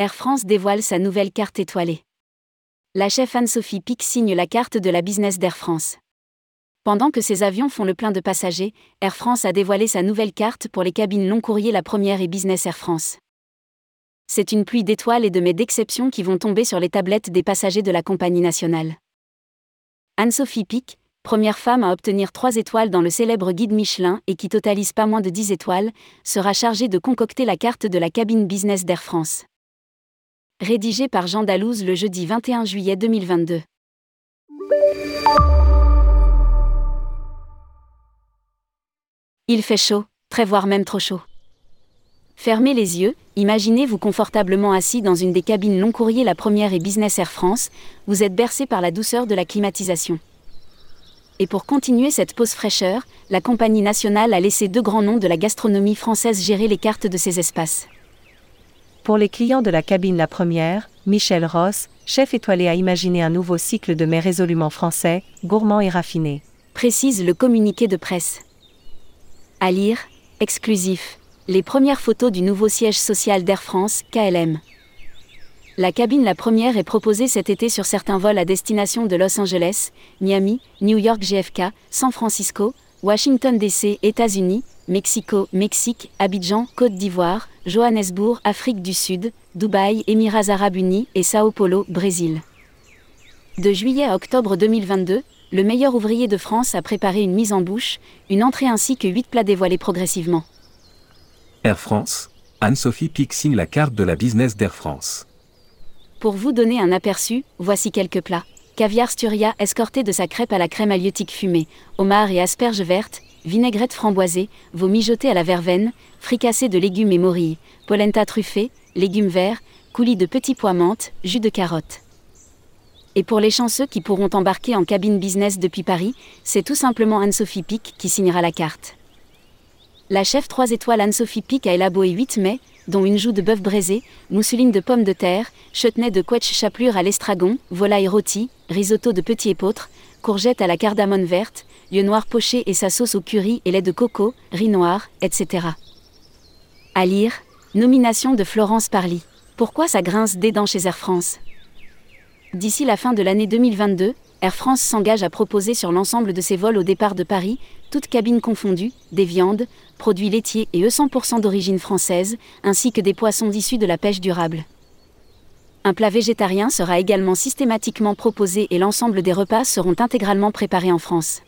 Air France dévoile sa nouvelle carte étoilée. La chef Anne-Sophie Pic signe la carte de la business d'Air France. Pendant que ses avions font le plein de passagers, Air France a dévoilé sa nouvelle carte pour les cabines long courrier la première et Business Air France. C'est une pluie d'étoiles et de mets d'exception qui vont tomber sur les tablettes des passagers de la compagnie nationale. Anne-Sophie Pic, première femme à obtenir trois étoiles dans le célèbre guide Michelin et qui totalise pas moins de 10 étoiles, sera chargée de concocter la carte de la cabine business d'Air France. Rédigé par Jean Dalouse le jeudi 21 juillet 2022. Il fait chaud, très voire même trop chaud. Fermez les yeux, imaginez-vous confortablement assis dans une des cabines long courrier la première et Business Air France, vous êtes bercé par la douceur de la climatisation. Et pour continuer cette pause fraîcheur, la compagnie nationale a laissé deux grands noms de la gastronomie française gérer les cartes de ces espaces. Pour les clients de la cabine la première, Michel Ross, chef étoilé a imaginé un nouveau cycle de mets résolument français, gourmand et raffiné. Précise le communiqué de presse. À lire, exclusif, les premières photos du nouveau siège social d'Air France, KLM. La cabine la première est proposée cet été sur certains vols à destination de Los Angeles, Miami, New York JFK, San Francisco, Washington DC, États-Unis, Mexico, Mexique, Abidjan, Côte d'Ivoire, Johannesburg, Afrique du Sud, Dubaï, Émirats arabes unis et Sao Paulo, Brésil. De juillet à octobre 2022, le meilleur ouvrier de France a préparé une mise en bouche, une entrée ainsi que huit plats dévoilés progressivement. Air France, Anne-Sophie Pic signe la carte de la business d'Air France. Pour vous donner un aperçu, voici quelques plats. Caviar Sturia escorté de sa crêpe à la crème halieutique fumée, homard et asperges vertes, vinaigrette framboisée, veau mijoté à la verveine, fricassé de légumes et morilles, polenta truffée, légumes verts, coulis de petits pois menthe, jus de carotte. Et pour les chanceux qui pourront embarquer en cabine business depuis Paris, c'est tout simplement Anne-Sophie Pic qui signera la carte. La chef 3 étoiles Anne-Sophie Pic a élaboré 8 mets, dont une joue de bœuf braisé, mousseline de pommes de terre, chutney de quetch chapelure à l'estragon, volaille rôti, risotto de petits épeautres, courgettes à la cardamone verte, lieu noir poché et sa sauce au curry et lait de coco, riz noir, etc. À lire, nomination de Florence Parly. Pourquoi ça grince des dents chez Air France? D'ici la fin de l'année 2022, Air France s'engage à proposer sur l'ensemble de ses vols au départ de Paris, toutes cabines confondues, des viandes, produits laitiers et eux 100% d'origine française, ainsi que des poissons issus de la pêche durable. Un plat végétarien sera également systématiquement proposé et l'ensemble des repas seront intégralement préparés en France.